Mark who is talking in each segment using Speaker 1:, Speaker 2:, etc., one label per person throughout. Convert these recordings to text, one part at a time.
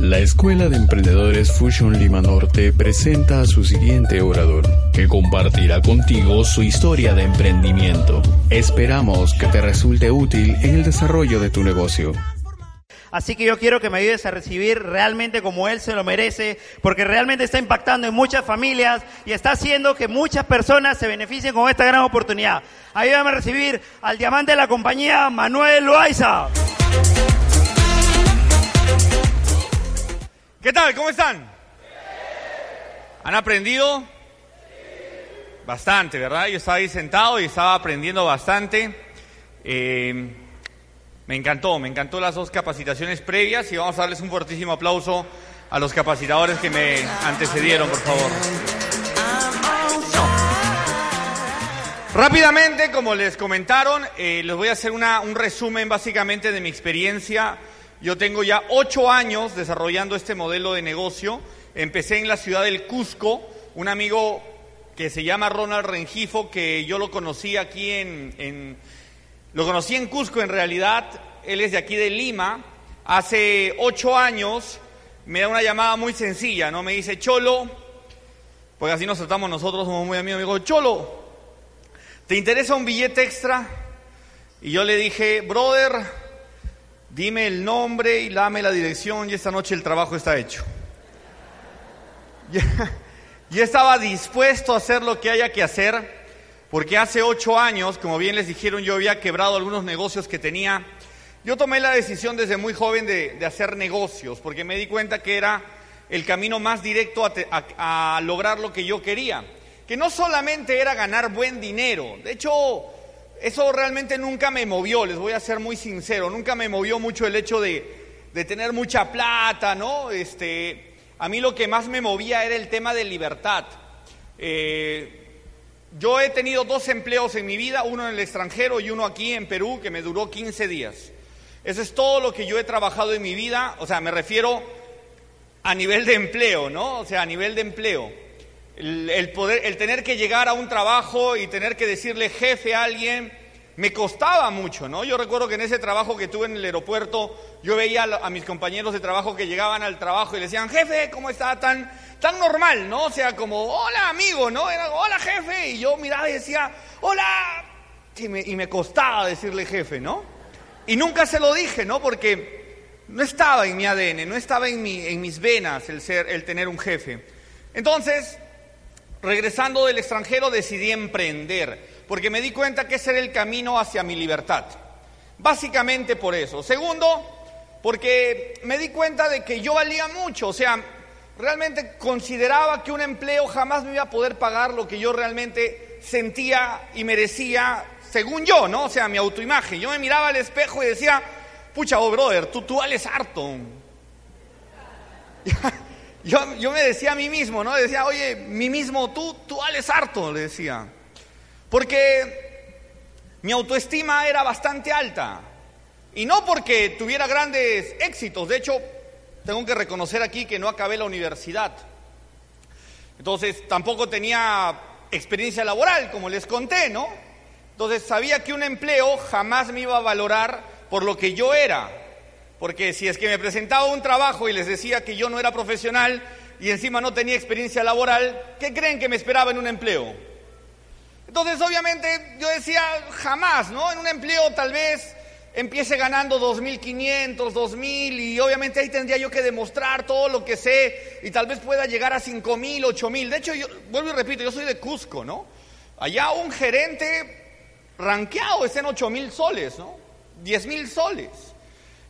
Speaker 1: La Escuela de Emprendedores Fusion Lima Norte presenta a su siguiente orador, que compartirá contigo su historia de emprendimiento. Esperamos que te resulte útil en el desarrollo de tu negocio.
Speaker 2: Así que yo quiero que me ayudes a recibir realmente como Él se lo merece, porque realmente está impactando en muchas familias y está haciendo que muchas personas se beneficien con esta gran oportunidad. Ayúdame a recibir al diamante de la compañía, Manuel Loaiza.
Speaker 3: ¿Qué tal? ¿Cómo están? ¿Han aprendido? Bastante, ¿verdad? Yo estaba ahí sentado y estaba aprendiendo bastante. Eh, me encantó, me encantó las dos capacitaciones previas y vamos a darles un fuertísimo aplauso a los capacitadores que me antecedieron, por favor. Rápidamente, como les comentaron, eh, les voy a hacer una, un resumen básicamente de mi experiencia yo tengo ya ocho años desarrollando este modelo de negocio. Empecé en la ciudad del Cusco. Un amigo que se llama Ronald Rengifo, que yo lo conocí aquí en, Lo conocí en Cusco en realidad. Él es de aquí de Lima. Hace ocho años me da una llamada muy sencilla, ¿no? Me dice, Cholo, porque así nos tratamos nosotros, somos muy amigos. Me dijo, Cholo, ¿te interesa un billete extra? Y yo le dije, brother, Dime el nombre y dame la dirección y esta noche el trabajo está hecho. Yo estaba dispuesto a hacer lo que haya que hacer, porque hace ocho años, como bien les dijeron, yo había quebrado algunos negocios que tenía. Yo tomé la decisión desde muy joven de, hacer negocios, porque me di cuenta que era el camino más directo a lograr lo que yo quería. Que no solamente era ganar buen dinero, de hecho eso realmente nunca me movió, les voy a ser muy sincero, nunca me movió mucho el hecho de, tener mucha plata, ¿no? Este, a mí lo que más me movía era el tema de libertad. Eh, yo he tenido dos empleos en mi vida, uno en el extranjero y uno aquí en Perú, que me duró 15 días. Eso es todo lo que yo he trabajado en mi vida, o sea, me refiero a nivel de empleo, ¿no? O sea, a nivel de empleo. El, poder, el tener que llegar a un trabajo y tener que decirle jefe a alguien, me costaba mucho, ¿no? Yo recuerdo que en ese trabajo que tuve en el aeropuerto, yo veía a, mis compañeros de trabajo que llegaban al trabajo y le decían, jefe, ¿cómo está? Tan, tan normal, ¿no? O sea, como, hola amigo, ¿no? Era, hola jefe. Y yo miraba y decía, hola. Y me, costaba decirle jefe, ¿no? Y nunca se lo dije, ¿no? Porque no estaba en mi ADN, no estaba en, en mis venas el, ser, el tener un jefe. Entonces, regresando del extranjero decidí emprender, porque me di cuenta que ese era el camino hacia mi libertad. Básicamente por eso. Segundo, porque me di cuenta de que yo valía mucho, o sea, realmente consideraba que un empleo jamás me iba a poder pagar lo que yo realmente sentía y merecía, según yo, ¿no? O sea, mi autoimagen. Yo me miraba al espejo y decía, pucha, oh, brother, tú, tú vales harto. Yo, me decía a mí mismo, ¿no? Decía, oye, mí mismo, tú, tú vales harto, le decía. Porque mi autoestima era bastante alta. Y no porque tuviera grandes éxitos. De hecho, tengo que reconocer aquí que no acabé la universidad. Entonces, tampoco tenía experiencia laboral, como les conté, ¿no? Entonces, sabía que un empleo jamás me iba a valorar por lo que yo era. Porque si es que me presentaba un trabajo y les decía que yo no era profesional y encima no tenía experiencia laboral, ¿qué creen que me esperaba en un empleo? Entonces, obviamente, yo decía, jamás, ¿no? En un empleo tal vez empiece ganando 2.500, 2.000 y obviamente ahí tendría yo que demostrar todo lo que sé y tal vez pueda llegar a 5.000, 8.000. De hecho, yo vuelvo y repito, yo soy de Cusco, ¿no? Allá un gerente ranqueado está en 8.000 soles, ¿no? 10.000 soles.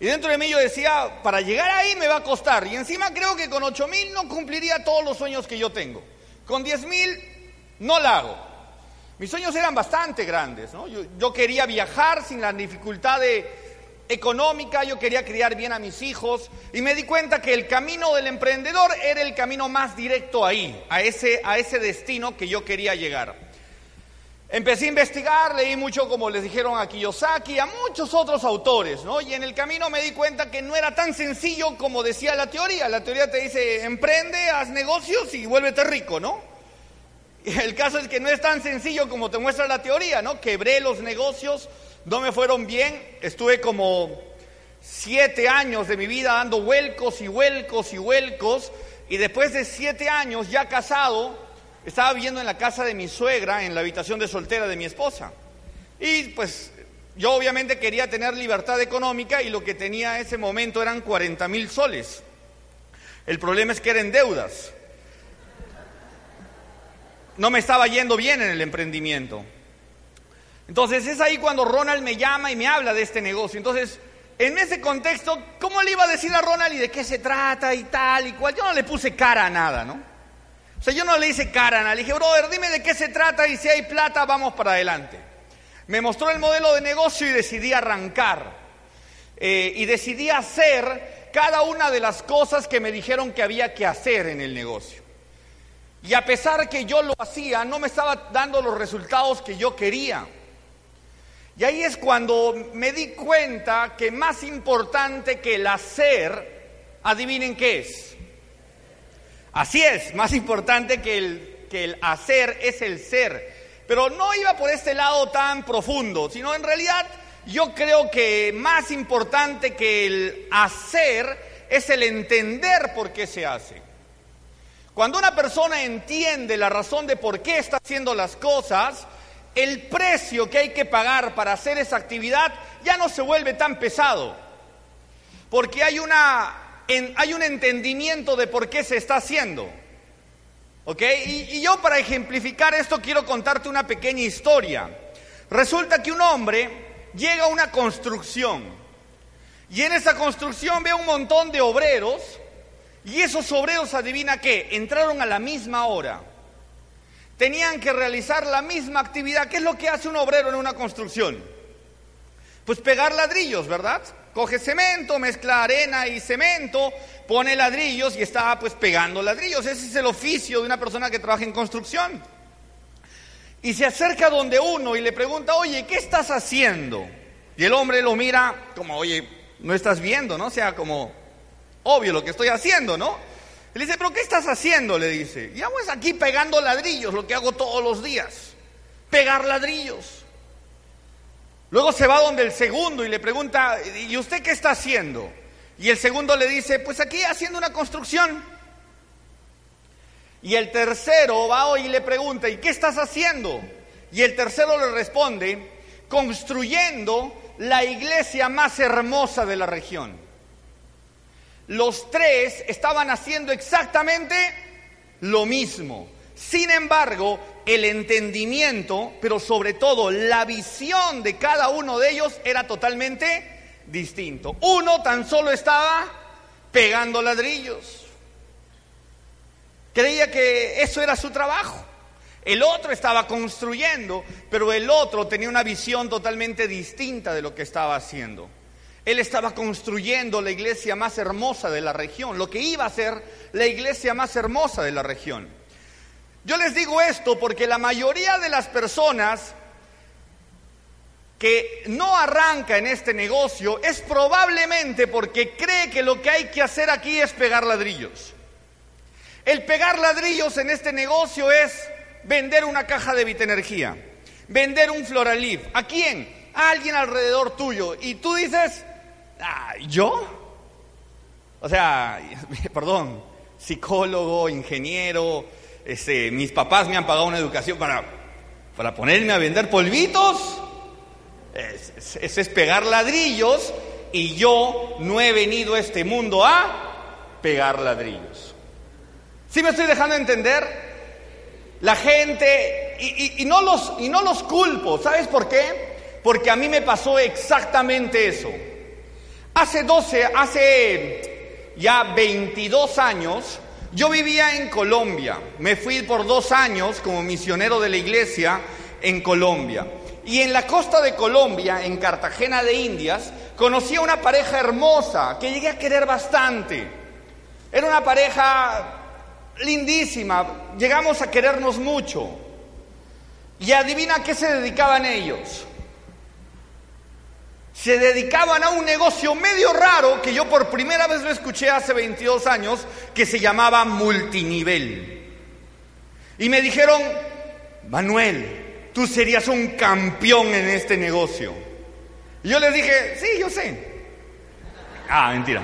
Speaker 3: Y dentro de mí yo decía, para llegar ahí me va a costar. Y encima creo que con 8 mil no cumpliría todos los sueños que yo tengo. Con 10 mil no la hago. Mis sueños eran bastante grandes. ¿no? Yo, quería viajar sin la dificultad de, económica, yo quería criar bien a mis hijos y me di cuenta que el camino del emprendedor era el camino más directo ahí, a ese, a ese destino que yo quería llegar. Empecé a investigar, leí mucho como les dijeron a Kiyosaki, a muchos otros autores, ¿no? Y en el camino me di cuenta que no era tan sencillo como decía la teoría. La teoría te dice, emprende, haz negocios y vuélvete rico, ¿no? Y el caso es que no es tan sencillo como te muestra la teoría, ¿no? Quebré los negocios, no me fueron bien, estuve como siete años de mi vida dando vuelcos y vuelcos y vuelcos, y después de siete años ya casado, estaba viviendo en la casa de mi suegra, en la habitación de soltera de mi esposa. Y pues yo obviamente quería tener libertad económica y lo que tenía en ese momento eran 40 mil soles. El problema es que eran deudas. No me estaba yendo bien en el emprendimiento. Entonces es ahí cuando Ronald me llama y me habla de este negocio. Entonces, en ese contexto, ¿cómo le iba a decir a Ronald y de qué se trata y tal y cual? Yo no le puse cara a nada, ¿no? O sea, yo no le hice cara. Le dije, brother, dime de qué se trata y si hay plata, vamos para adelante. Me mostró el modelo de negocio y decidí arrancar. Eh, y decidí hacer cada una de las cosas que me dijeron que había que hacer en el negocio. Y a pesar que yo lo hacía, no me estaba dando los resultados que yo quería. Y ahí es cuando me di cuenta que más importante que el hacer, adivinen qué es. Así es, más importante que el, que el hacer es el ser. Pero no iba por este lado tan profundo, sino en realidad yo creo que más importante que el hacer es el entender por qué se hace. Cuando una persona entiende la razón de por qué está haciendo las cosas, el precio que hay que pagar para hacer esa actividad ya no se vuelve tan pesado, porque hay, una, hay un entendimiento de por qué se está haciendo. ¿Ok? Y, yo para ejemplificar esto quiero contarte una pequeña historia. Resulta que un hombre llega a una construcción y en esa construcción ve un montón de obreros y esos obreros, adivina qué, entraron a la misma hora tenían que realizar la misma actividad. ¿Qué es lo que hace un obrero en una construcción? Pues pegar ladrillos, ¿verdad? Coge cemento, mezcla arena y cemento, pone ladrillos y está pues pegando ladrillos. Ese es el oficio de una persona que trabaja en construcción. Y se acerca donde uno y le pregunta, oye, ¿qué estás haciendo? Y el hombre lo mira como, oye, no estás viendo, ¿no? O sea, como obvio lo que estoy haciendo, ¿no? le dice, pero ¿qué estás haciendo? Le dice, ya pues aquí pegando ladrillos, lo que hago todos los días, pegar ladrillos. Luego se va donde el segundo y le pregunta, ¿y usted qué está haciendo? Y el segundo le dice, pues aquí haciendo una construcción. Y el tercero va y le pregunta, ¿y qué estás haciendo? Y el tercero le responde, construyendo la iglesia más hermosa de la región. Los tres estaban haciendo exactamente lo mismo. Sin embargo, el entendimiento, pero sobre todo la visión de cada uno de ellos era totalmente distinto. Uno tan solo estaba pegando ladrillos. Creía que eso era su trabajo. El otro estaba construyendo, pero el otro tenía una visión totalmente distinta de lo que estaba haciendo. Él estaba construyendo la iglesia más hermosa de la región, lo que iba a ser la iglesia más hermosa de la región. Yo les digo esto porque la mayoría de las personas que no arranca en este negocio es probablemente porque cree que lo que hay que hacer aquí es pegar ladrillos. El pegar ladrillos en este negocio es vender una caja de Vitenergía, vender un Floralif. ¿A quién? A alguien alrededor tuyo. Y tú dices, ¿Yo? O sea, perdón, psicólogo, ingeniero, este, mis papás me han pagado una educación para, para ponerme a vender polvitos. Eso es, pegar ladrillos y yo no he venido a este mundo a pegar ladrillos. ¿Sí me estoy dejando entender? La gente, y, y, no los, y no los culpo, ¿sabes por qué? Porque a mí me pasó exactamente eso. Hace 12, hace ya 22 años, yo vivía en Colombia. Me fui por dos años como misionero de la iglesia en Colombia. Y en la costa de Colombia, en Cartagena de Indias, conocí a una pareja hermosa que llegué a querer bastante. Era una pareja lindísima, llegamos a querernos mucho. Y adivina qué se dedicaban ellos. Se dedicaban a un negocio medio raro que yo por primera vez lo escuché hace 22 años, que se llamaba multinivel. Y me dijeron, Manuel, tú serías un campeón en este negocio. Y yo les dije, sí, yo sé. Ah, mentira.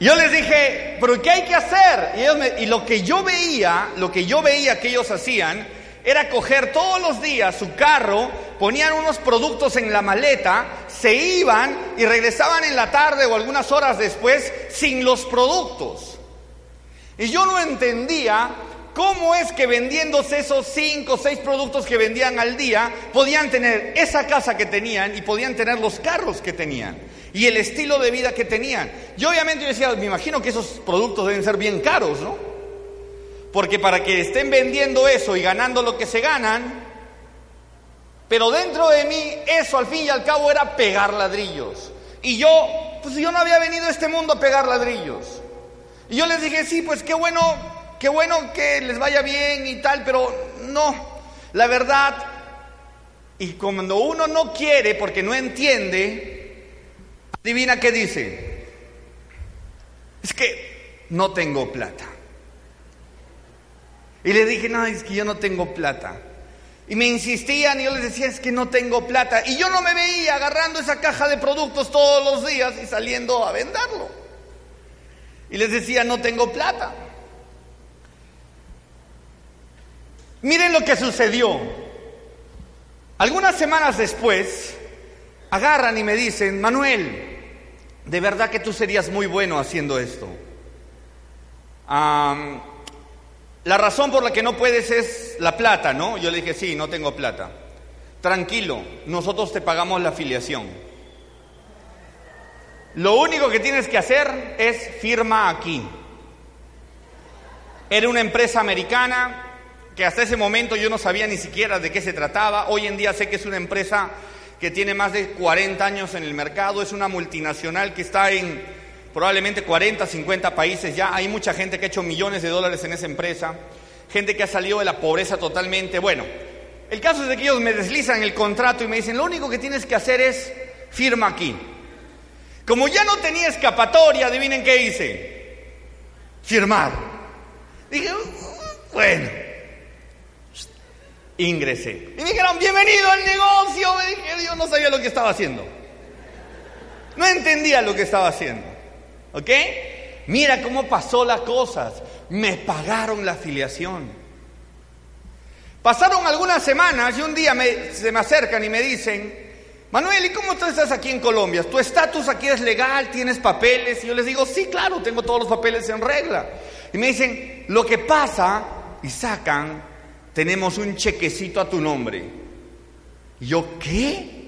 Speaker 3: Yo les dije, pero ¿qué hay que hacer? Y, lo que yo veía, lo que yo veía que ellos hacían, era coger todos los días su carro, ponían unos productos en la maleta, se iban y regresaban en la tarde o algunas horas después sin los productos. Y yo no entendía cómo es que vendiéndose esos cinco o seis productos que vendían al día, podían tener esa casa que tenían y podían tener los carros que tenían y el estilo de vida que tenían. Yo obviamente yo decía, me imagino que esos productos deben ser bien caros, ¿no? Porque para que estén vendiendo eso y ganando lo que se ganan, pero dentro de mí eso al fin y al cabo era pegar ladrillos. Y yo, pues yo no había venido a este mundo a pegar ladrillos. Y yo les dije, sí, pues qué bueno, qué bueno que les vaya bien y tal, pero no, la verdad, y cuando uno no quiere porque no entiende, adivina qué dice. Es que no tengo plata. Y les dije, no, es que yo no tengo plata. Y me insistían y yo les decía, es que no tengo plata. Y yo no me veía agarrando esa caja de productos todos los días y saliendo a venderlo. Y les decía, no tengo plata. Miren lo que sucedió. Algunas semanas después, agarran y me dicen, Manuel, de verdad que tú serías muy bueno haciendo esto. Am, la razón por la que no puedes es la plata, ¿no? Yo le dije, sí, no tengo plata. Tranquilo, nosotros te pagamos la afiliación. Lo único que tienes que hacer es firma aquí. Era una empresa americana que hasta ese momento yo no sabía ni siquiera de qué se trataba. Hoy en día sé que es una empresa que tiene más de 40 años en el mercado, es una multinacional que está en probablemente 40, 50 países ya. Hay mucha gente que ha hecho millones de dólares en esa empresa, gente que ha salido de la pobreza totalmente. Bueno, el caso es de que ellos me deslizan el contrato y me dicen, lo único que tienes que hacer es firma aquí. Como ya no tenía escapatoria, adivinen qué hice. Firmar. Dije, "Uh, bueno. Ingresé. Y me dijeron, bienvenido al negocio. Me dije, yo no sabía lo que estaba haciendo. No entendía lo que estaba haciendo. ¿Ok? Mira cómo pasó las cosas. Me pagaron la afiliación. Pasaron algunas semanas y un día se me acercan y me dicen, Manuel, ¿y cómo tú estás aquí en Colombia? ¿Tu estatus aquí es legal? ¿Tienes papeles? Y yo les digo, sí, claro, tengo todos los papeles en regla. Y me dicen, lo que pasa, y sacan, tenemos un chequecito a tu nombre. Y yo, ¿qué?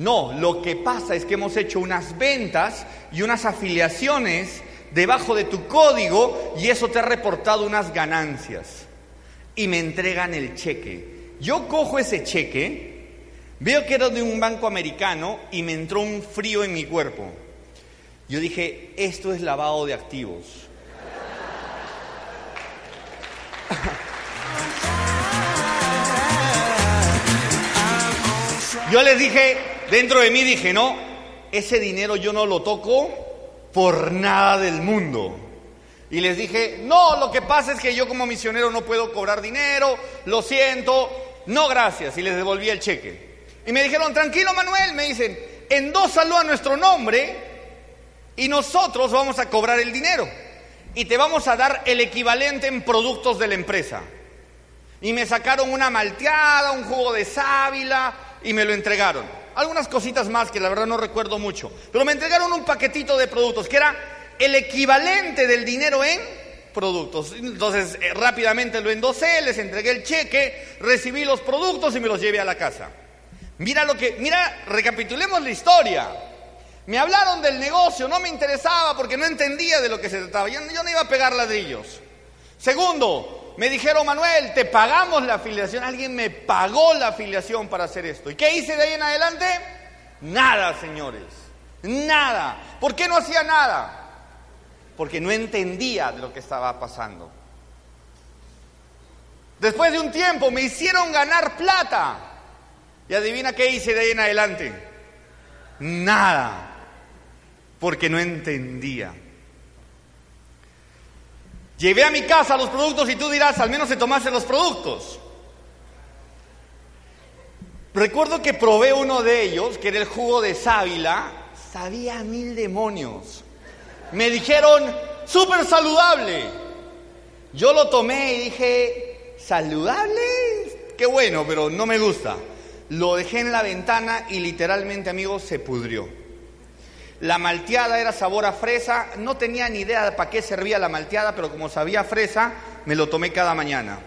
Speaker 3: No, lo que pasa es que hemos hecho unas ventas y unas afiliaciones debajo de tu código y eso te ha reportado unas ganancias. Y me entregan el cheque. Yo cojo ese cheque, veo que era de un banco americano y me entró un frío en mi cuerpo. Yo dije, esto es lavado de activos. Yo les dije, dentro de mí dije, no, ese dinero yo no lo toco por nada del mundo. Y les dije, no, lo que pasa es que yo como misionero no puedo cobrar dinero, lo siento, no gracias. Y les devolví el cheque. Y me dijeron, tranquilo Manuel, me dicen, endósalo a nuestro nombre y nosotros vamos a cobrar el dinero. Y te vamos a dar el equivalente en productos de la empresa. Y me sacaron una malteada, un jugo de sábila y me lo entregaron. Algunas cositas más que la verdad no recuerdo mucho. Pero me entregaron un paquetito de productos que era el equivalente del dinero en productos. Entonces eh, rápidamente lo endosé, les entregué el cheque, recibí los productos y me los llevé a la casa. Mira lo que, mira, recapitulemos la historia. Me hablaron del negocio, no me interesaba porque no entendía de lo que se trataba. Yo, yo no iba a pegar ladrillos. Segundo, me dijeron, Manuel, te pagamos la afiliación. Alguien me pagó la afiliación para hacer esto. ¿Y qué hice de ahí en adelante? Nada, señores. Nada. ¿Por qué no hacía nada? Porque no entendía lo que estaba pasando. Después de un tiempo me hicieron ganar plata. Y adivina qué hice de ahí en adelante. Nada. Porque no entendía. Llevé a mi casa los productos y tú dirás, al menos se tomaste los productos. Recuerdo que probé uno de ellos, que era el jugo de sábila, sabía mil demonios. Me dijeron, súper saludable. Yo lo tomé y dije, ¿saludable? Qué bueno, pero no me gusta. Lo dejé en la ventana y literalmente, amigos, se pudrió. La malteada era sabor a fresa. No tenía ni idea de para qué servía la malteada, pero como sabía fresa, me lo tomé cada mañana.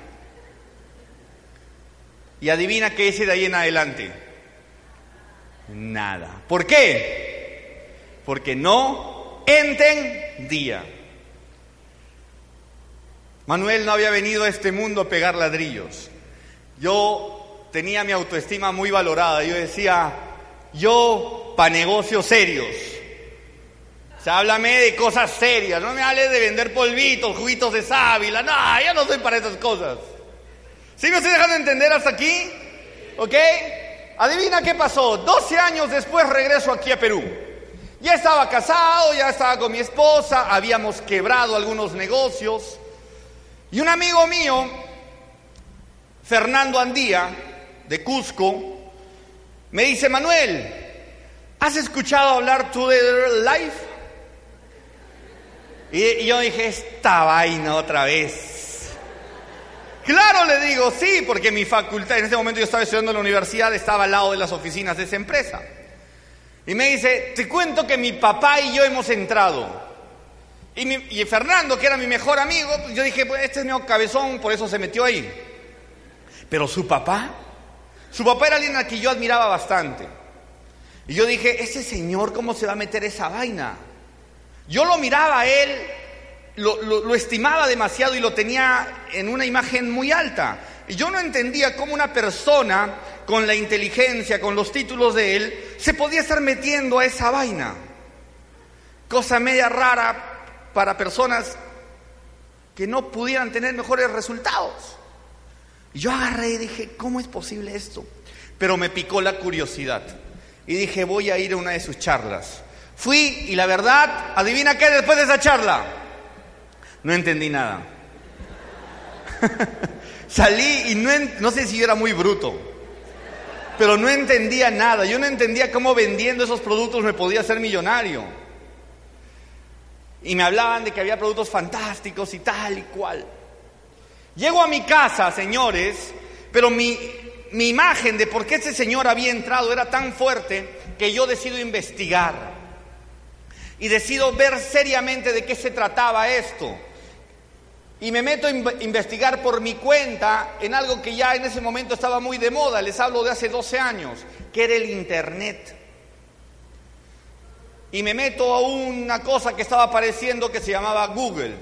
Speaker 3: Y adivina qué hice de ahí en adelante. Nada. ¿Por qué? Porque no entendía. Manuel no había venido a este mundo a pegar ladrillos. Yo tenía mi autoestima muy valorada. Yo decía, yo para negocios serios. O háblame de cosas serias, no me hables de vender polvitos, juguitos de sábila, no, yo no soy para esas cosas. ¿Sí me estoy dejando entender hasta aquí? ¿Ok? Adivina qué pasó. 12 años después regreso aquí a Perú. Ya estaba casado, ya estaba con mi esposa, habíamos quebrado algunos negocios. Y un amigo mío, Fernando Andía, de Cusco, me dice, Manuel, ¿has escuchado hablar tú de Life? Y, yo dije, esta vaina otra vez. Claro, le digo, sí, porque mi facultad, en ese momento yo estaba estudiando en la universidad, estaba al lado de las oficinas de esa empresa. Y me dice, te cuento que mi papá y yo hemos entrado. Y, Fernando, que era mi mejor amigo, pues yo dije, pues este es mi cabezón, por eso se metió ahí. Pero su papá, su papá era alguien a quien yo admiraba bastante. Y yo dije, ese señor, ¿cómo se va a meter esa vaina? Yo lo miraba a él, lo, estimaba demasiado y lo tenía en una imagen muy alta. Y yo no entendía cómo una persona con la inteligencia, con los títulos de él, se podía estar metiendo a esa vaina. Cosa media rara para personas que no pudieran tener mejores resultados. Yo agarré y dije, ¿cómo es posible esto? Pero me picó la curiosidad. Y dije, voy a ir a una de sus charlas. Fui y la verdad, adivina qué después de esa charla. No entendí nada. Salí y no, sé si yo era muy bruto, pero no entendía nada. Yo no entendía cómo vendiendo esos productos me podía ser millonario. Y me hablaban de que había productos fantásticos y tal y cual. Llego a mi casa, señores, pero mi, mi imagen de por qué ese señor había entrado era tan fuerte que yo decido investigar y decido ver seriamente de qué se trataba esto. Y me meto a investigar por mi cuenta en algo que ya en ese momento estaba muy de moda, les hablo de hace 12 años, que era el Internet. Y me meto a una cosa que estaba apareciendo que se llamaba Google.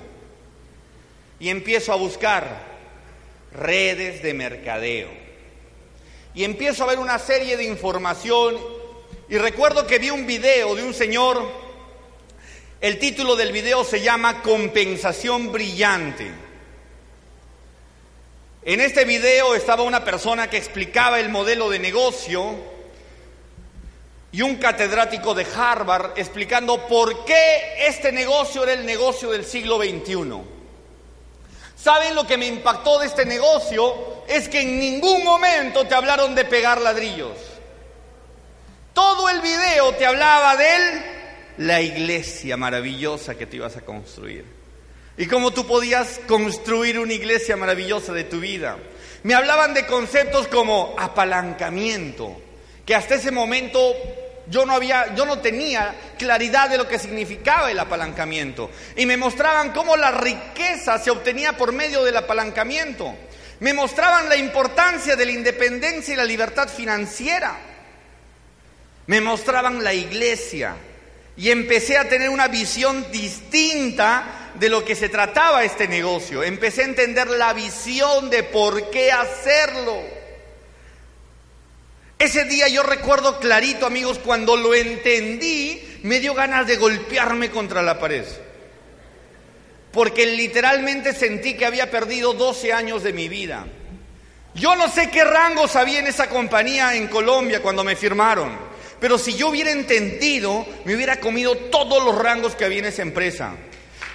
Speaker 3: Y empiezo a buscar redes de mercadeo. Y empiezo a ver una serie de información. Y recuerdo que vi un video de un señor el título del video se llama Compensación Brillante. En este video estaba una persona que explicaba el modelo de negocio y un catedrático de Harvard explicando por qué este negocio era el negocio del siglo XXI. ¿Saben lo que me impactó de este negocio? Es que en ningún momento te hablaron de pegar ladrillos. Todo el video te hablaba de él la iglesia maravillosa que te ibas a construir. Y cómo tú podías construir una iglesia maravillosa de tu vida. Me hablaban de conceptos como apalancamiento, que hasta ese momento yo no había, yo no tenía claridad de lo que significaba el apalancamiento. Y me mostraban cómo la riqueza se obtenía por medio del apalancamiento. Me mostraban la importancia de la independencia y la libertad financiera. Me mostraban la iglesia, y empecé a tener una visión distinta de lo que se trataba este negocio. Empecé a entender la visión de por qué hacerlo. Ese día yo recuerdo clarito, amigos, cuando lo entendí, me dio ganas de golpearme contra la pared. Porque literalmente sentí que había perdido 12 años de mi vida. Yo no sé qué rangos había en esa compañía en Colombia cuando me firmaron, pero si yo hubiera entendido, me hubiera comido todos los rangos que había en esa empresa.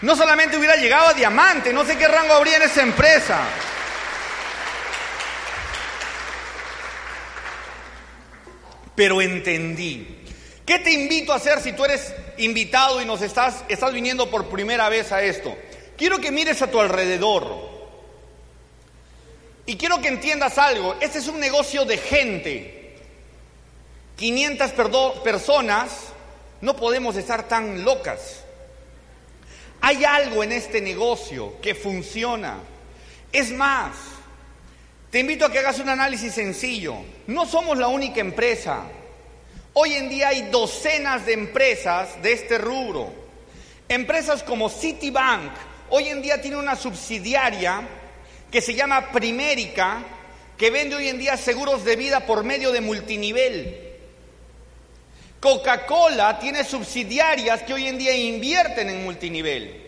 Speaker 3: No solamente hubiera llegado a diamante, no sé qué rango habría en esa empresa. Pero entendí. ¿Qué te invito a hacer si tú eres invitado y nos estás, estás viniendo por primera vez a esto? Quiero que mires a tu alrededor. Y quiero que entiendas algo. Este es un negocio de gente. 500 personas, no podemos estar tan locas. Hay algo en este negocio que funciona. Es más, te invito a que hagas un análisis sencillo. No somos la única empresa. Hoy en día hay docenas de empresas de este rubro. Empresas como Citibank, hoy en día tiene una subsidiaria que se llama Primérica, que vende hoy en día seguros de vida por medio de multinivel. Coca-Cola tiene subsidiarias que hoy en día invierten en multinivel.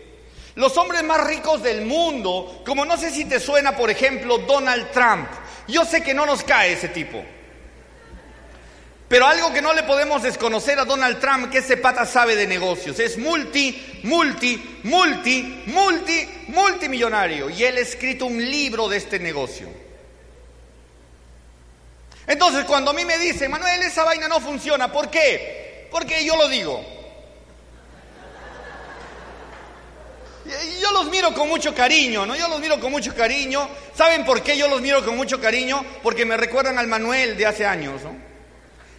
Speaker 3: Los hombres más ricos del mundo, como no sé si te suena, por ejemplo, Donald Trump. Yo sé que no nos cae ese tipo. Pero algo que no le podemos desconocer a Donald Trump, que ese pata sabe de negocios, es multi, multi, multi, multi, multimillonario. Y él ha escrito un libro de este negocio. Entonces, cuando a mí me dicen, Manuel, esa vaina no funciona, ¿por qué? Porque yo lo digo. Yo los miro con mucho cariño, ¿no? Yo los miro con mucho cariño. ¿Saben por qué yo los miro con mucho cariño? Porque me recuerdan al Manuel de hace años, ¿no?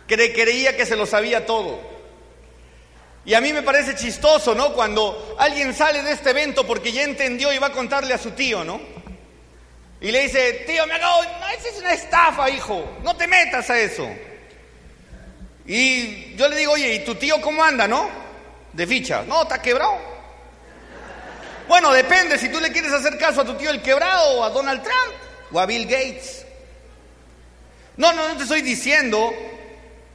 Speaker 3: Que creía que se lo sabía todo. Y a mí me parece chistoso, ¿no? Cuando alguien sale de este evento porque ya entendió y va a contarle a su tío, ¿no? Y le dice, tío, me acabo, no, esa es una estafa, hijo, no te metas a eso. Y yo le digo, oye, ¿y tu tío cómo anda, no? De ficha. No, está quebrado. Bueno, depende si tú le quieres hacer caso a tu tío el quebrado o a Donald Trump o a Bill Gates. No, no, no te estoy diciendo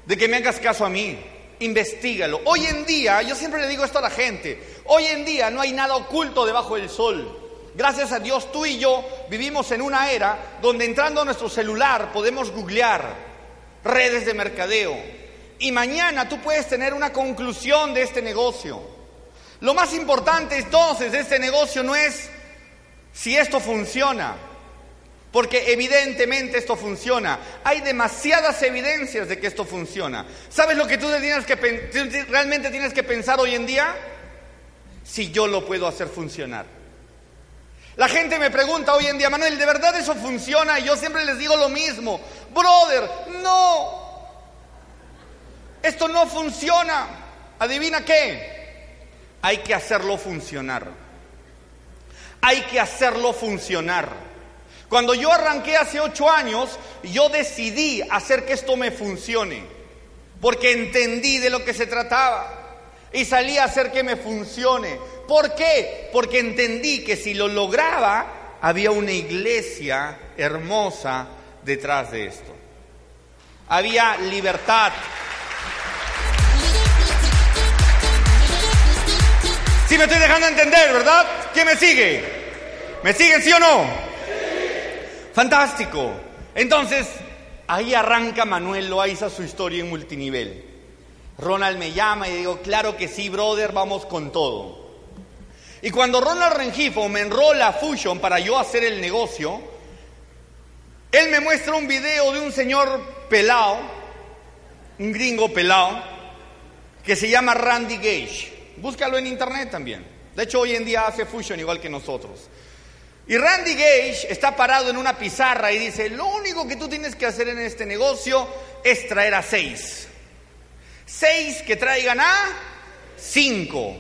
Speaker 3: de que me hagas caso a mí. Investígalo. Hoy en día, yo siempre le digo esto a la gente, hoy en día no hay nada oculto debajo del sol. Gracias a Dios, tú y yo vivimos en una era donde entrando a nuestro celular podemos googlear redes de mercadeo. Y mañana tú puedes tener una conclusión de este negocio. Lo más importante entonces de este negocio no es si esto funciona, porque evidentemente esto funciona. Hay demasiadas evidencias de que esto funciona. ¿Sabes lo que tú que, realmente tienes que pensar hoy en día? Si yo lo puedo hacer funcionar. La gente me pregunta hoy en día, Manuel, ¿de verdad eso funciona? Y yo siempre les digo lo mismo, brother, no, esto no funciona. ¿Adivina qué? Hay que hacerlo funcionar. Hay que hacerlo funcionar. Cuando yo arranqué hace ocho años, yo decidí hacer que esto me funcione, porque entendí de lo que se trataba y salí a hacer que me funcione. ¿Por qué? Porque entendí que si lo lograba, había una iglesia hermosa detrás de esto. Había libertad. Sí me estoy dejando entender, ¿verdad? ¿Quién me sigue? ¿Me siguen sí o no? Fantástico. Entonces, ahí arranca Manuel Loaiza su historia en multinivel. Ronald me llama y digo, claro que sí, brother, vamos con todo. Y cuando Ronald Rengifo me enrola a Fusion para yo hacer el negocio, él me muestra un video de un señor pelado, un gringo pelado, que se llama Randy Gage. Búscalo en internet también. De hecho, hoy en día hace Fusion igual que nosotros. Y Randy Gage está parado en una pizarra y dice, lo único que tú tienes que hacer en este negocio es traer a seis. Seis que traigan a cinco.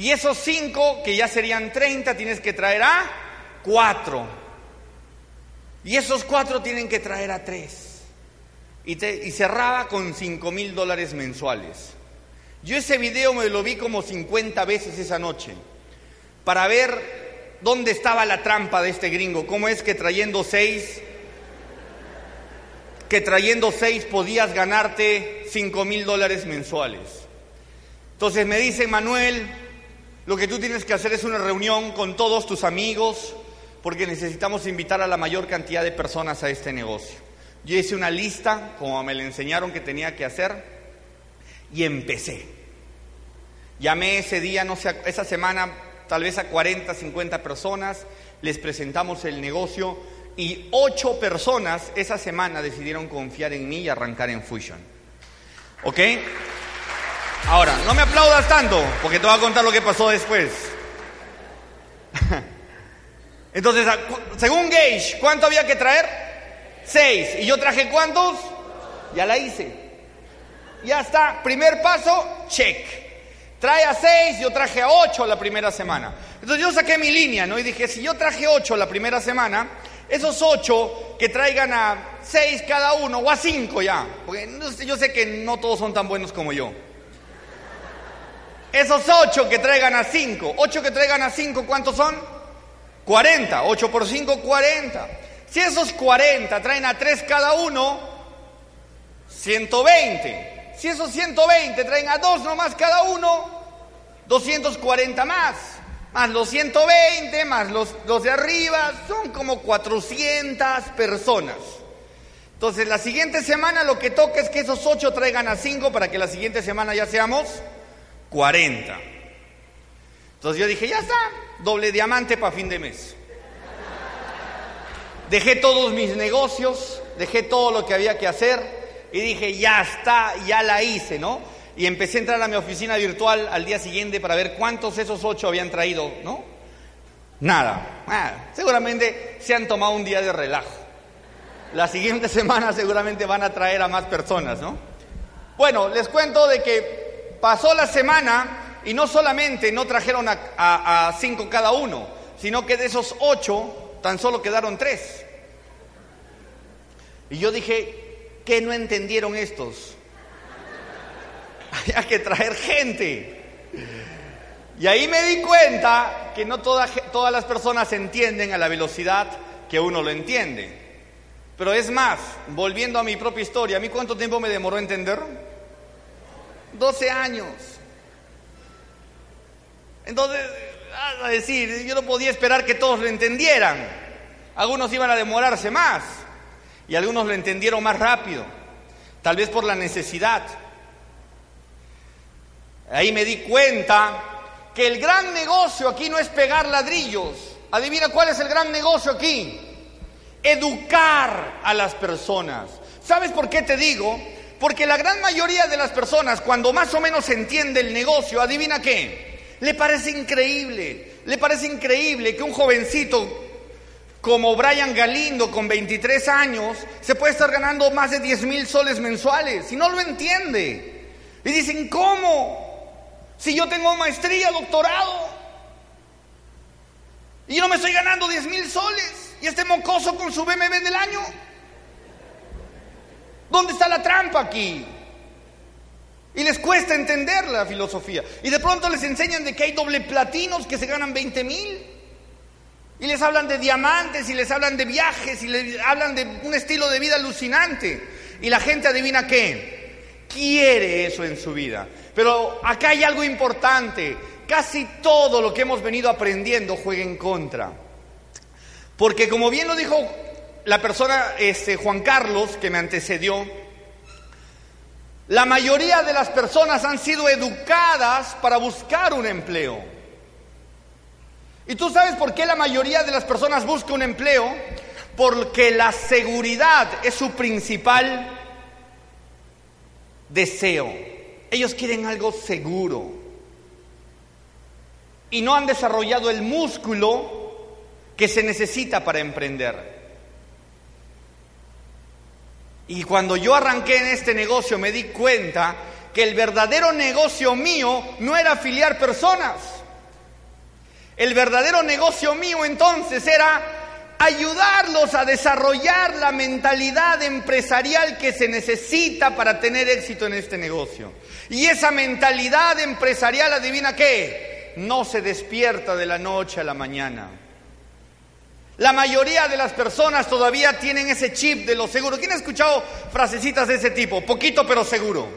Speaker 3: Y esos cinco, que ya serían treinta, tienes que traer a cuatro. Y esos cuatro tienen que traer a tres. Y, y cerraba con cinco mil dólares mensuales. Yo ese video me lo vi como 50 veces esa noche para ver dónde estaba la trampa de este gringo. ¿Cómo es que trayendo seis que trayendo seis podías ganarte cinco mil dólares mensuales. Entonces me dice Manuel, lo que tú tienes que hacer es una reunión con todos tus amigos, porque necesitamos invitar a la mayor cantidad de personas a este negocio. Yo hice una lista, como me le enseñaron que tenía que hacer, y empecé. Llamé ese día, no sé, esa semana, tal vez a 40, 50 personas, les presentamos el negocio y ocho personas esa semana decidieron confiar en mí y arrancar en Fusion. ¿Ok? Ahora, no me aplaudas tanto, porque te voy a contar lo que pasó después. Entonces, según Gage, ¿cuánto había que traer? Seis. ¿Y yo traje cuántos? Ya la hice. Ya está. Primer paso, check. Trae a seis, yo traje a ocho la primera semana. Entonces yo saqué mi línea, ¿no? Y dije, si yo traje ocho la primera semana, esos ocho que traigan a seis cada uno, o a cinco ya. Porque yo sé que no todos son tan buenos como yo. Esos ocho que traigan a cinco, ocho que traigan a cinco, ¿cuántos son? 40, 8 por 5, 40. Si esos 40 traen a 3 cada uno, 120. Si esos 120 traen a 2 nomás cada uno, 240 más. Más los 120, más los, los de arriba, son como 400 personas. Entonces, la siguiente semana lo que toca es que esos 8 traigan a 5 para que la siguiente semana ya seamos 40. Entonces yo dije, ya está, doble diamante para fin de mes. Dejé todos mis negocios, dejé todo lo que había que hacer y dije, ya está, ya la hice, ¿no? Y empecé a entrar a mi oficina virtual al día siguiente para ver cuántos esos ocho habían traído, ¿no? Nada, nada. Seguramente se han tomado un día de relajo. La siguiente semana seguramente van a traer a más personas, ¿no? Bueno, les cuento de que pasó la semana y no solamente no trajeron a, cinco cada uno, sino que de esos ocho tan solo quedaron tres. Y yo dije, ¿qué no entendieron estos? Había que traer gente. Y ahí me di cuenta que no todas las personas entienden a la velocidad que uno lo entiende. Pero es más, volviendo a mi propia historia, ¿a mí cuánto tiempo me demoró entender? 12 años. Entonces, a decir, yo no podía esperar que todos lo entendieran. Algunos iban a demorarse más y algunos lo entendieron más rápido, tal vez por la necesidad. Ahí me di cuenta que el gran negocio aquí no es pegar ladrillos. Adivina cuál es el gran negocio aquí. Educar a las personas. ¿Sabes por qué te digo? Porque la gran mayoría de las personas, cuando más o menos entiende el negocio, adivina qué le parece increíble, le parece increíble que un jovencito como Brian Galindo con 23 años se puede estar ganando más de 10 mil soles mensuales y no lo entiende. Y dicen, ¿cómo? Si yo tengo maestría, doctorado, y yo no me estoy ganando 10 mil soles, y este mocoso con su BMW del año. ¿Dónde está la trampa aquí? Y les cuesta entender la filosofía. Y de pronto les enseñan de que hay doble platinos que se ganan 20 mil. Y les hablan de diamantes y les hablan de viajes y les hablan de un estilo de vida alucinante. Y la gente adivina qué. Quiere eso en su vida. Pero acá hay algo importante. Casi todo lo que hemos venido aprendiendo juega en contra. Porque como bien lo dijo la persona, este, Juan Carlos, que me antecedió, la mayoría de las personas han sido educadas para buscar un empleo. ¿Y tú sabes por qué la mayoría de las personas busca un empleo? Porque la seguridad es su principal deseo. Ellos quieren algo seguro. Y no han desarrollado el músculo que se necesita para emprender. Y cuando yo arranqué en este negocio me di cuenta que el verdadero negocio mío no era afiliar personas. El verdadero negocio mío entonces era ayudarlos a desarrollar la mentalidad empresarial que se necesita para tener éxito en este negocio. Y esa mentalidad empresarial, adivina qué, no se despierta de la noche a la mañana. La mayoría de las personas todavía tienen ese chip de lo seguro. ¿Quién ha escuchado frasecitas de ese tipo? Poquito pero seguro.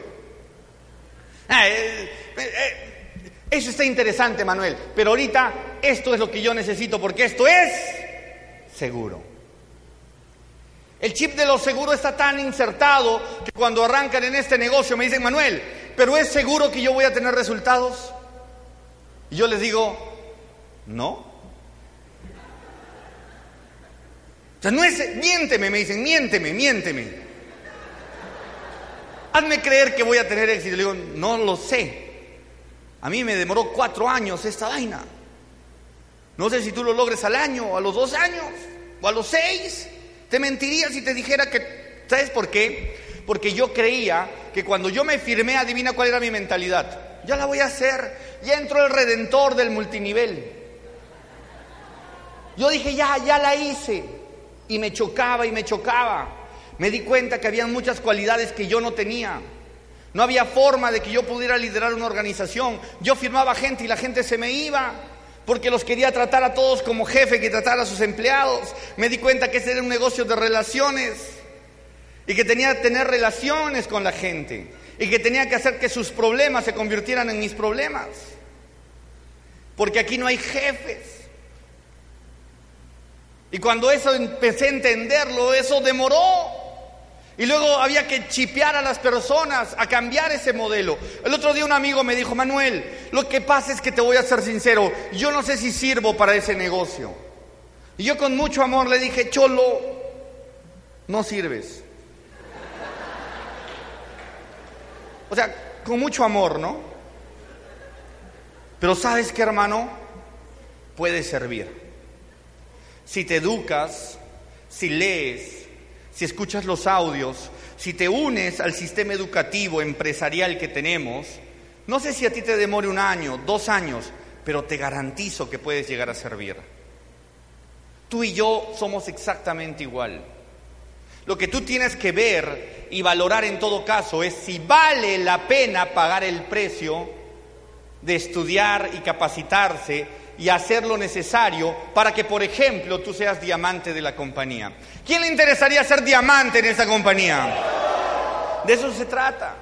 Speaker 3: Ah, eh, eh, eh, eso está interesante, Manuel. Pero ahorita esto es lo que yo necesito porque esto es seguro. El chip de lo seguro está tan insertado que cuando arrancan en este negocio me dicen, Manuel, pero es seguro que yo voy a tener resultados. Y yo les digo, no. Sea, no es, miénteme, me dicen, miénteme, miénteme. Hazme creer que voy a tener éxito. Le digo, no lo sé. A mí me demoró cuatro años esta vaina. No sé si tú lo logres al año, a los dos años, o a los seis. Te mentiría si te dijera que, ¿sabes por qué? Porque yo creía que cuando yo me firmé, adivina cuál era mi mentalidad. Ya la voy a hacer. Ya entró el redentor del multinivel. Yo dije, ya, ya la hice y me chocaba y me chocaba. Me di cuenta que había muchas cualidades que yo no tenía. No había forma de que yo pudiera liderar una organización. Yo firmaba gente y la gente se me iba porque los quería tratar a todos como jefe que tratara a sus empleados. Me di cuenta que ese era un negocio de relaciones y que tenía que tener relaciones con la gente y que tenía que hacer que sus problemas se convirtieran en mis problemas. Porque aquí no hay jefes. Y cuando eso empecé a entenderlo, eso demoró. Y luego había que chipear a las personas, a cambiar ese modelo. El otro día un amigo me dijo, Manuel, lo que pasa es que te voy a ser sincero, yo no sé si sirvo para ese negocio. Y yo con mucho amor le dije, Cholo, no sirves. O sea, con mucho amor, ¿no? Pero sabes qué, hermano, puede servir si te educas, si lees, si escuchas los audios, si te unes al sistema educativo empresarial que tenemos, no sé si a ti te demore un año, dos años, pero te garantizo que puedes llegar a servir. Tú y yo somos exactamente igual. Lo que tú tienes que ver y valorar en todo caso es si vale la pena pagar el precio de estudiar y capacitarse y hacer lo necesario para que, por ejemplo, tú seas diamante de la compañía. ¿Quién le interesaría ser diamante en esa compañía? De eso se trata,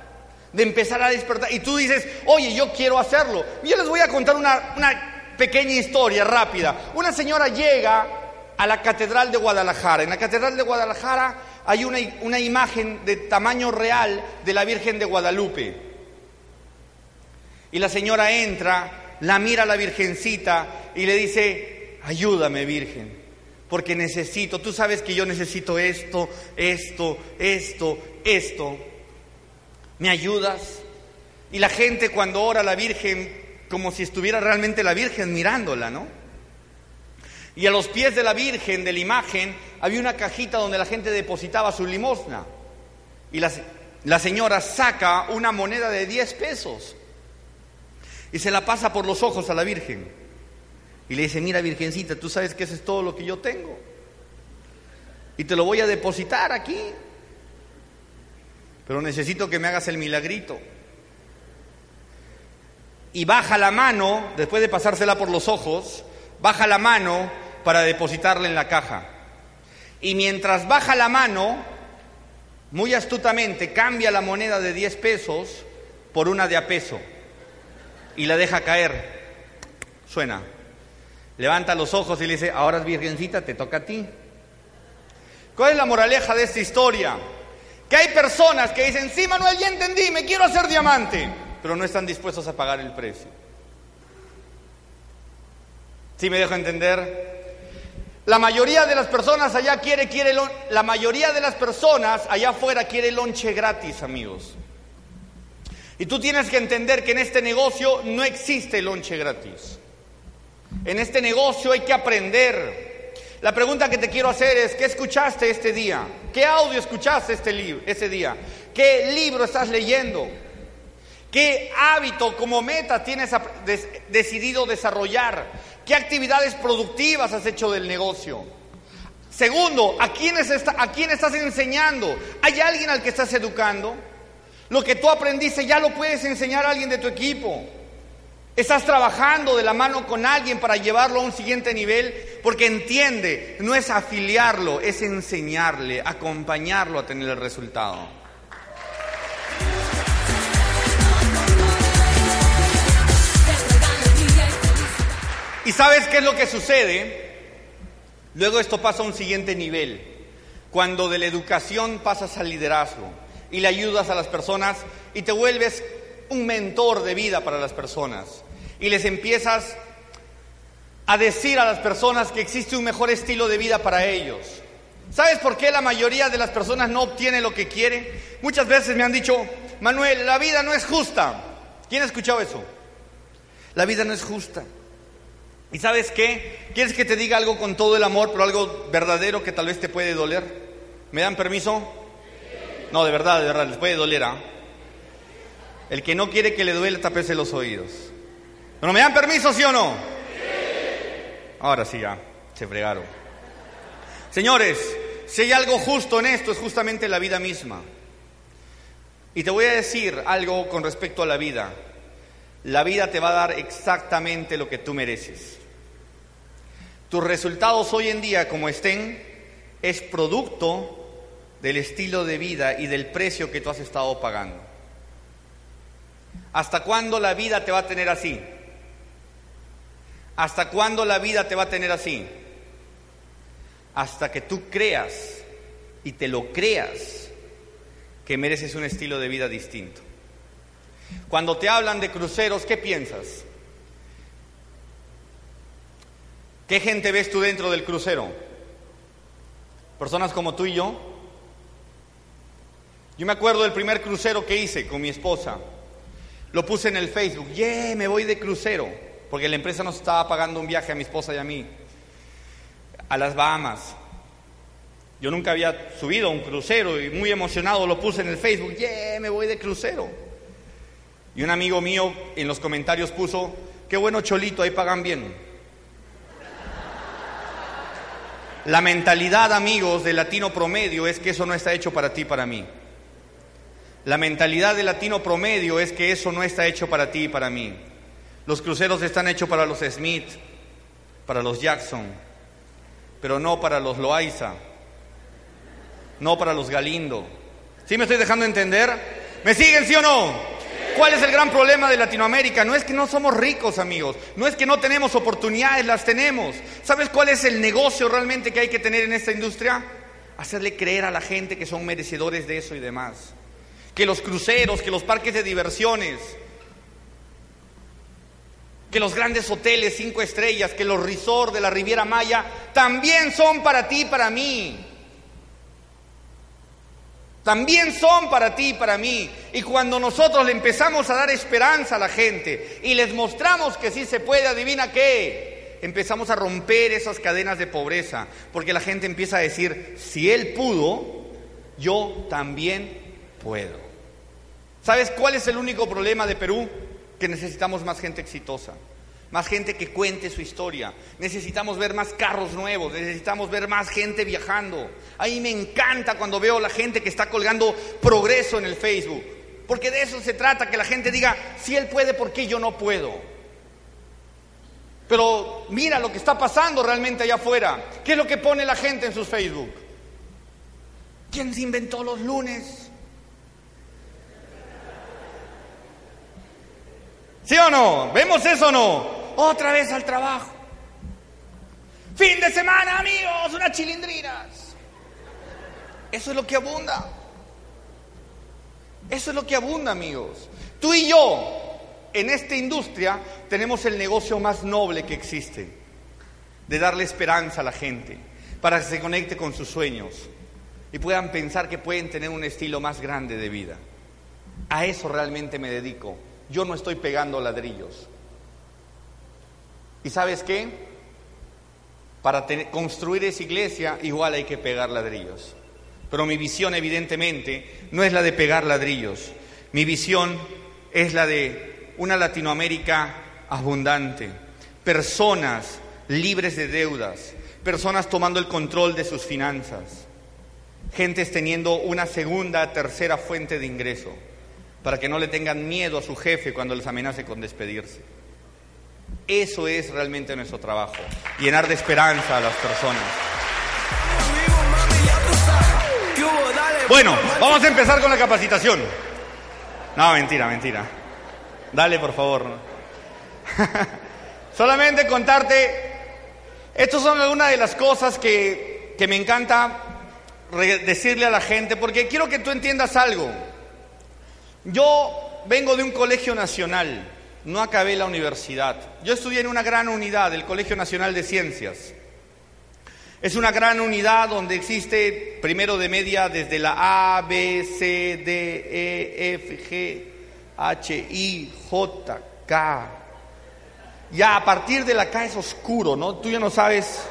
Speaker 3: de empezar a despertar. Y tú dices, oye, yo quiero hacerlo. Yo les voy a contar una, pequeña historia rápida. Una señora llega a la Catedral de Guadalajara. En la Catedral de Guadalajara hay una imagen de tamaño real de la Virgen de Guadalupe. Y la señora entra la mira a la virgencita y le dice, ayúdame virgen, porque necesito, tú sabes que yo necesito esto, esto, esto, esto. ¿Me ayudas? Y la gente cuando ora a la Virgen, como si estuviera realmente la Virgen mirándola, ¿no? Y a los pies de la Virgen, de la imagen, había una cajita donde la gente depositaba su limosna. Y la, la señora saca una moneda de 10 pesos y se la pasa por los ojos a la Virgen. Y le dice, mira Virgencita, tú sabes que eso es todo lo que yo tengo. Y te lo voy a depositar aquí. Pero necesito que me hagas el milagrito. Y baja la mano, después de pasársela por los ojos, baja la mano para depositarla en la caja. Y mientras baja la mano, muy astutamente cambia la moneda de 10 pesos por una de a peso y la deja caer. Suena. Levanta los ojos y le dice, ahora virgencita, te toca a ti. ¿Cuál es la moraleja de esta historia? Que hay personas que dicen, sí, Manuel, ya entendí, me quiero hacer diamante, pero no están dispuestos a pagar el precio. ¿Sí me dejo entender? La mayoría de las personas allá quiere, quiere, la mayoría de las personas allá afuera quiere lonche gratis, amigos. Y tú tienes que entender que en este negocio no existe lonche gratis. En este negocio hay que aprender. La pregunta que te quiero hacer es, ¿qué escuchaste este día? ¿Qué audio escuchaste este día? ¿Qué libro estás leyendo? ¿Qué hábito como meta tienes decidido desarrollar? ¿Qué actividades productivas has hecho del negocio? Segundo, ¿a quién, ¿a quién estás enseñando? ¿Hay alguien al que estás educando? Lo que tú aprendiste ya lo puedes enseñar a alguien de tu equipo. Estás trabajando de la mano con alguien para llevarlo a un siguiente nivel porque entiende, no es afiliarlo, es enseñarle, acompañarlo a tener el resultado. ¿Y sabes qué es lo que sucede? Luego esto pasa a un siguiente nivel, cuando de la educación pasas al liderazgo y le ayudas a las personas y te vuelves un mentor de vida para las personas y les empiezas a decir a las personas que existe un mejor estilo de vida para ellos. ¿Sabes por qué la mayoría de las personas no obtiene lo que quiere? Muchas veces me han dicho, Manuel, la vida no es justa. ¿Quién ha escuchado eso? La vida no es justa. ¿Y sabes qué? ¿Quieres que te diga algo con todo el amor, pero algo verdadero que tal vez te puede doler? ¿Me dan permiso? No, de verdad, de verdad, les puede doler, ¿ah? El que no quiere que le duele, tapese los oídos. ¿Pero me dan permiso, sí o no? Ahora sí, ya, se fregaron. Señores, si hay algo justo en esto, es justamente la vida misma. Y te voy a decir algo con respecto a la vida. La vida te va a dar exactamente lo que tú mereces. Tus resultados hoy en día, como estén, es producto del estilo de vida y del precio que tú has estado pagando. ¿Hasta cuándo la vida te va a tener así? ¿Hasta cuándo la vida te va a tener así? Hasta que tú creas y te lo creas que mereces un estilo de vida distinto. Cuando te hablan de cruceros, ¿qué piensas? ¿Qué gente ves tú dentro del crucero? ¿Personas como tú y yo? Yo me acuerdo del primer crucero que hice con mi esposa. Lo puse en el Facebook, yeah, me voy de crucero, porque la empresa nos estaba pagando un viaje a mi esposa y a mí, a las Bahamas. Yo nunca había subido a un crucero y muy emocionado lo puse en el Facebook, yeah, me voy de crucero. Y un amigo mío en los comentarios puso, qué bueno cholito, ahí pagan bien. La mentalidad, amigos, del latino promedio es que eso no está hecho para ti, para mí. La mentalidad del latino promedio es que eso no está hecho para ti y para mí. Los cruceros están hechos para los Smith, para los Jackson, pero no para los Loaiza, no para los Galindo. ¿Sí me estoy dejando entender? ¿Me siguen, sí o no? ¿Cuál es el gran problema de Latinoamérica? No es que no somos ricos, amigos. No es que no tenemos oportunidades, las tenemos. ¿Sabes cuál es el negocio realmente que hay que tener en esta industria? Hacerle creer a la gente que son merecedores de eso y demás que los cruceros, que los parques de diversiones, que los grandes hoteles cinco estrellas, que los resorts de la Riviera Maya también son para ti y para mí. También son para ti y para mí. Y cuando nosotros le empezamos a dar esperanza a la gente y les mostramos que sí se puede, adivina qué, empezamos a romper esas cadenas de pobreza. Porque la gente empieza a decir, si él pudo, yo también puedo. ¿Sabes cuál es el único problema de Perú? Que necesitamos más gente exitosa, más gente que cuente su historia. Necesitamos ver más carros nuevos, necesitamos ver más gente viajando. A mí me encanta cuando veo la gente que está colgando progreso en el Facebook. Porque de eso se trata, que la gente diga, si él puede, ¿por qué yo no puedo? Pero mira lo que está pasando realmente allá afuera. ¿Qué es lo que pone la gente en sus Facebook? ¿Quién se inventó los lunes? ¿Sí o no? ¿Vemos eso o no? Otra vez al trabajo. Fin de semana, amigos, unas chilindrinas. Eso es lo que abunda. Eso es lo que abunda, amigos. Tú y yo, en esta industria, tenemos el negocio más noble que existe, de darle esperanza a la gente, para que se conecte con sus sueños y puedan pensar que pueden tener un estilo más grande de vida. A eso realmente me dedico yo no estoy pegando ladrillos. ¿Y sabes qué? Para construir esa iglesia igual hay que pegar ladrillos. Pero mi visión evidentemente no es la de pegar ladrillos. Mi visión es la de una Latinoamérica abundante. Personas libres de deudas. Personas tomando el control de sus finanzas. Gentes teniendo una segunda, tercera fuente de ingreso para que no le tengan miedo a su jefe cuando les amenace con despedirse. Eso es realmente nuestro trabajo, llenar de esperanza a las personas. Bueno, vamos a empezar con la capacitación. No, mentira, mentira. Dale, por favor. Solamente contarte, estas son algunas de las cosas que, que me encanta decirle a la gente, porque quiero que tú entiendas algo. Yo vengo de un colegio nacional, no acabé la universidad. Yo estudié en una gran unidad, el Colegio Nacional de Ciencias. Es una gran unidad donde existe primero de media desde la A, B, C, D, E, F, G, H, I, J, K. Ya a partir de la K es oscuro, ¿no? Tú ya no sabes,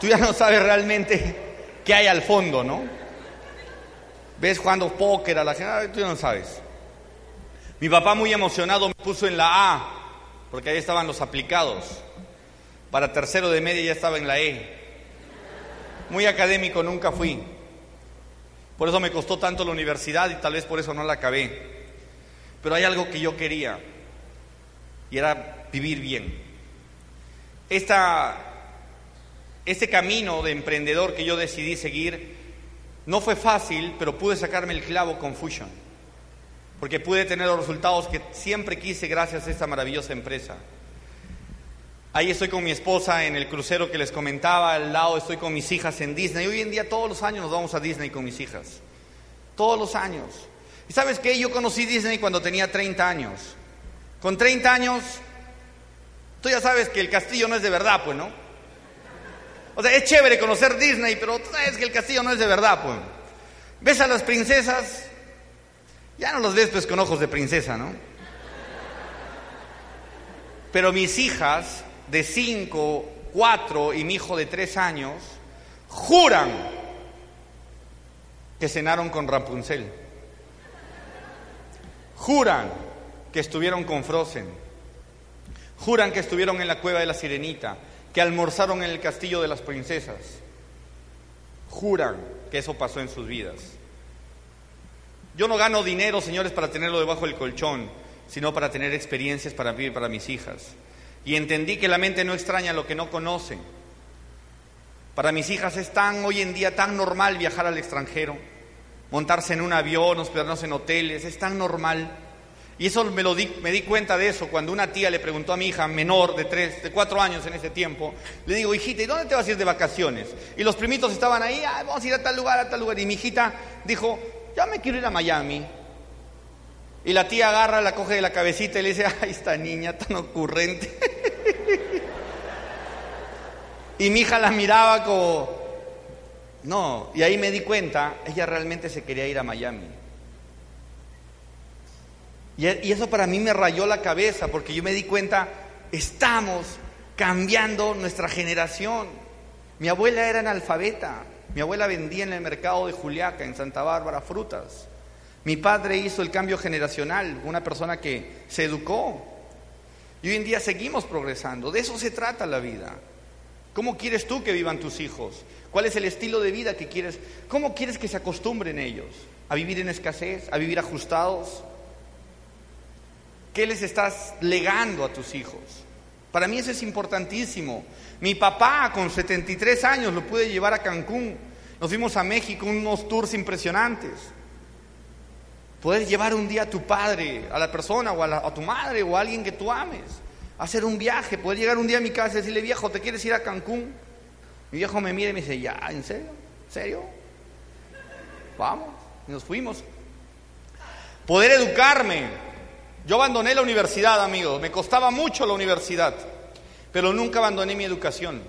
Speaker 3: tú ya no sabes realmente qué hay al fondo, ¿no? Ves jugando póker a la gente, tú ya no sabes. Mi papá muy emocionado me puso en la A, porque ahí estaban los aplicados. Para tercero de media ya estaba en la E. Muy académico nunca fui. Por eso me costó tanto la universidad y tal vez por eso no la acabé. Pero hay algo que yo quería y era vivir bien. Esta, este camino de emprendedor que yo decidí seguir no fue fácil, pero pude sacarme el clavo con Fusion. Porque pude tener los resultados que siempre quise gracias a esta maravillosa empresa. Ahí estoy con mi esposa en el crucero que les comentaba, al lado estoy con mis hijas en Disney. Hoy en día todos los años nos vamos a Disney con mis hijas. Todos los años. ¿Y sabes qué? Yo conocí Disney cuando tenía 30 años. Con 30 años, tú ya sabes que el castillo no es de verdad, pues, ¿no? O sea, es chévere conocer Disney, pero tú sabes que el castillo no es de verdad, pues. Ves a las princesas, ya no los ves pues con ojos de princesa, ¿no? Pero mis hijas de 5, 4 y mi hijo de 3 años juran que cenaron con Rapunzel. Juran que estuvieron con Frozen. Juran que estuvieron en la cueva de la sirenita, que almorzaron en el castillo de las princesas. Juran que eso pasó en sus vidas. Yo no gano dinero, señores, para tenerlo debajo del colchón, sino para tener experiencias para vivir para mis hijas y entendí que la mente no extraña lo que no conoce. Para mis hijas es tan hoy en día tan normal viajar al extranjero, montarse en un avión, hospedarnos en hoteles, es tan normal. Y eso me, lo di, me di cuenta de eso cuando una tía le preguntó a mi hija menor de tres, de cuatro años en ese tiempo, le digo, hijita, ¿y dónde te vas a ir de vacaciones? Y los primitos estaban ahí, vamos a ir a tal lugar, a tal lugar. Y mi hijita dijo, ya me quiero ir a Miami. Y la tía agarra, la coge de la cabecita y le dice, ay, esta niña tan ocurrente. y mi hija la miraba como, no, y ahí me di cuenta, ella realmente se quería ir a Miami. Y, y eso para mí me rayó la cabeza, porque yo me di cuenta, estamos cambiando nuestra generación. Mi abuela era analfabeta, mi abuela vendía en el mercado de Juliaca, en Santa Bárbara, frutas. Mi padre hizo el cambio generacional, una persona que se educó. Y hoy en día seguimos progresando. De eso se trata la vida. ¿Cómo quieres tú que vivan tus hijos? ¿Cuál es el estilo de vida que quieres? ¿Cómo quieres que se acostumbren ellos? ¿A vivir en escasez? ¿A vivir ajustados? ¿Qué les estás legando a tus hijos? Para mí eso es importantísimo. Mi papá con 73 años lo pude llevar a Cancún. Nos fuimos a México, unos tours impresionantes. Puedes llevar un día a tu padre, a la persona o a, tu madre o a alguien que tú ames, hacer un viaje. Puedes llegar un día a mi casa y decirle, viejo, ¿te quieres ir a Cancún? Mi viejo me mira y me dice, ya, ¿en serio? ¿En serio? Vamos, y nos fuimos. Poder educarme. Yo abandoné la universidad, amigos, me costaba mucho la universidad, pero nunca abandoné mi educación.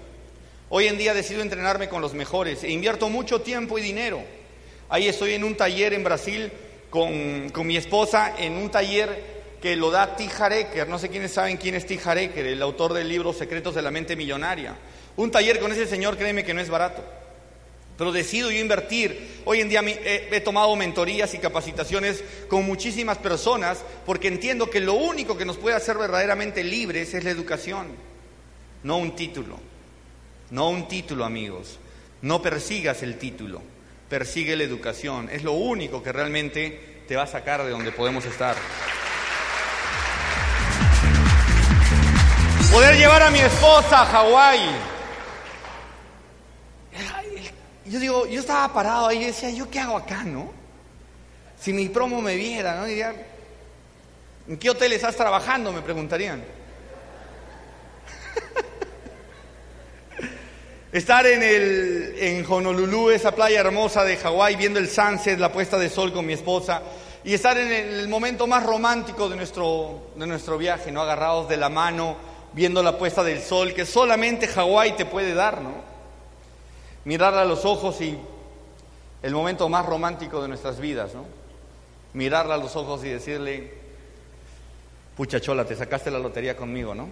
Speaker 3: Hoy en día decido entrenarme con los mejores e invierto mucho tiempo y dinero. Ahí estoy en un taller en Brasil con, mi esposa en un taller que lo da T. Hareker. No sé quiénes saben quién es T. Hareker, el autor del libro Secretos de la Mente Millonaria. Un taller con ese señor, créeme que no es barato. Pero decido yo invertir. Hoy en día he, tomado mentorías y capacitaciones con muchísimas personas porque entiendo que lo único que nos puede hacer verdaderamente libres es la educación, no un título. No un título, amigos. No persigas el título persigue la educación. Es lo único que realmente te va a sacar de donde podemos estar. Poder llevar a mi esposa a Hawái. Yo digo, yo estaba parado ahí y decía, ¿yo qué hago acá, no? Si mi promo me viera, ¿no? Diría, ¿en qué hotel estás trabajando? Me preguntarían. Estar en, el, en Honolulu, esa playa hermosa de Hawái, viendo el sunset, la puesta de sol con mi esposa, y estar en el momento más romántico de nuestro, de nuestro viaje, ¿no? Agarrados de la mano, viendo la puesta del sol, que solamente Hawái te puede dar, ¿no? Mirarla a los ojos y el momento más romántico de nuestras vidas, ¿no? Mirarla a los ojos y decirle, pucha chola, te sacaste la lotería conmigo, ¿no?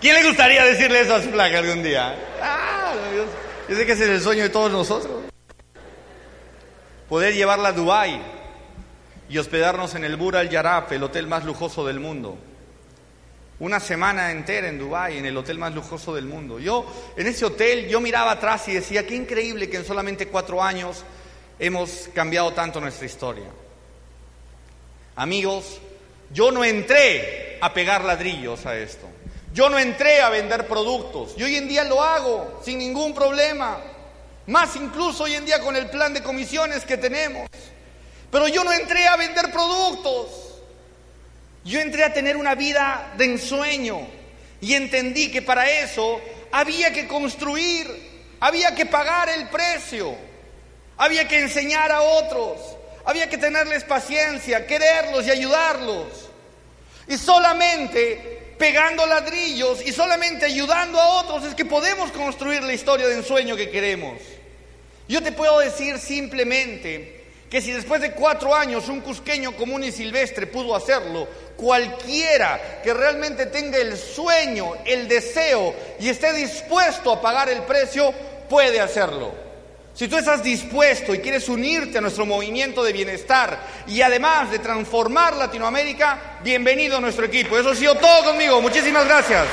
Speaker 3: ¿Quién le gustaría decirle eso a su placa algún día? Ah, yo sé que ese es el sueño de todos nosotros. Poder llevarla a Dubái y hospedarnos en el Bura Al Yarab, el hotel más lujoso del mundo. Una semana entera en Dubái, en el hotel más lujoso del mundo. Yo, en ese hotel, yo miraba atrás y decía, qué increíble que en solamente cuatro años hemos cambiado tanto nuestra historia. Amigos, yo no entré a pegar ladrillos a esto. Yo no entré a vender productos y hoy en día lo hago sin ningún problema. Más incluso hoy en día con el plan de comisiones que tenemos. Pero yo no entré a vender productos. Yo entré a tener una vida de ensueño y entendí que para eso había que construir, había que pagar el precio, había que enseñar a otros, había que tenerles paciencia, quererlos y ayudarlos. Y solamente pegando ladrillos y solamente ayudando a otros es que podemos construir la historia de ensueño que queremos. Yo te puedo decir simplemente que si después de cuatro años un cusqueño común y silvestre pudo hacerlo, cualquiera que realmente tenga el sueño, el deseo y esté dispuesto a pagar el precio, puede hacerlo. Si tú estás dispuesto y quieres unirte a nuestro movimiento de bienestar y además de transformar Latinoamérica, bienvenido a nuestro equipo. Eso ha sido todo conmigo. Muchísimas gracias.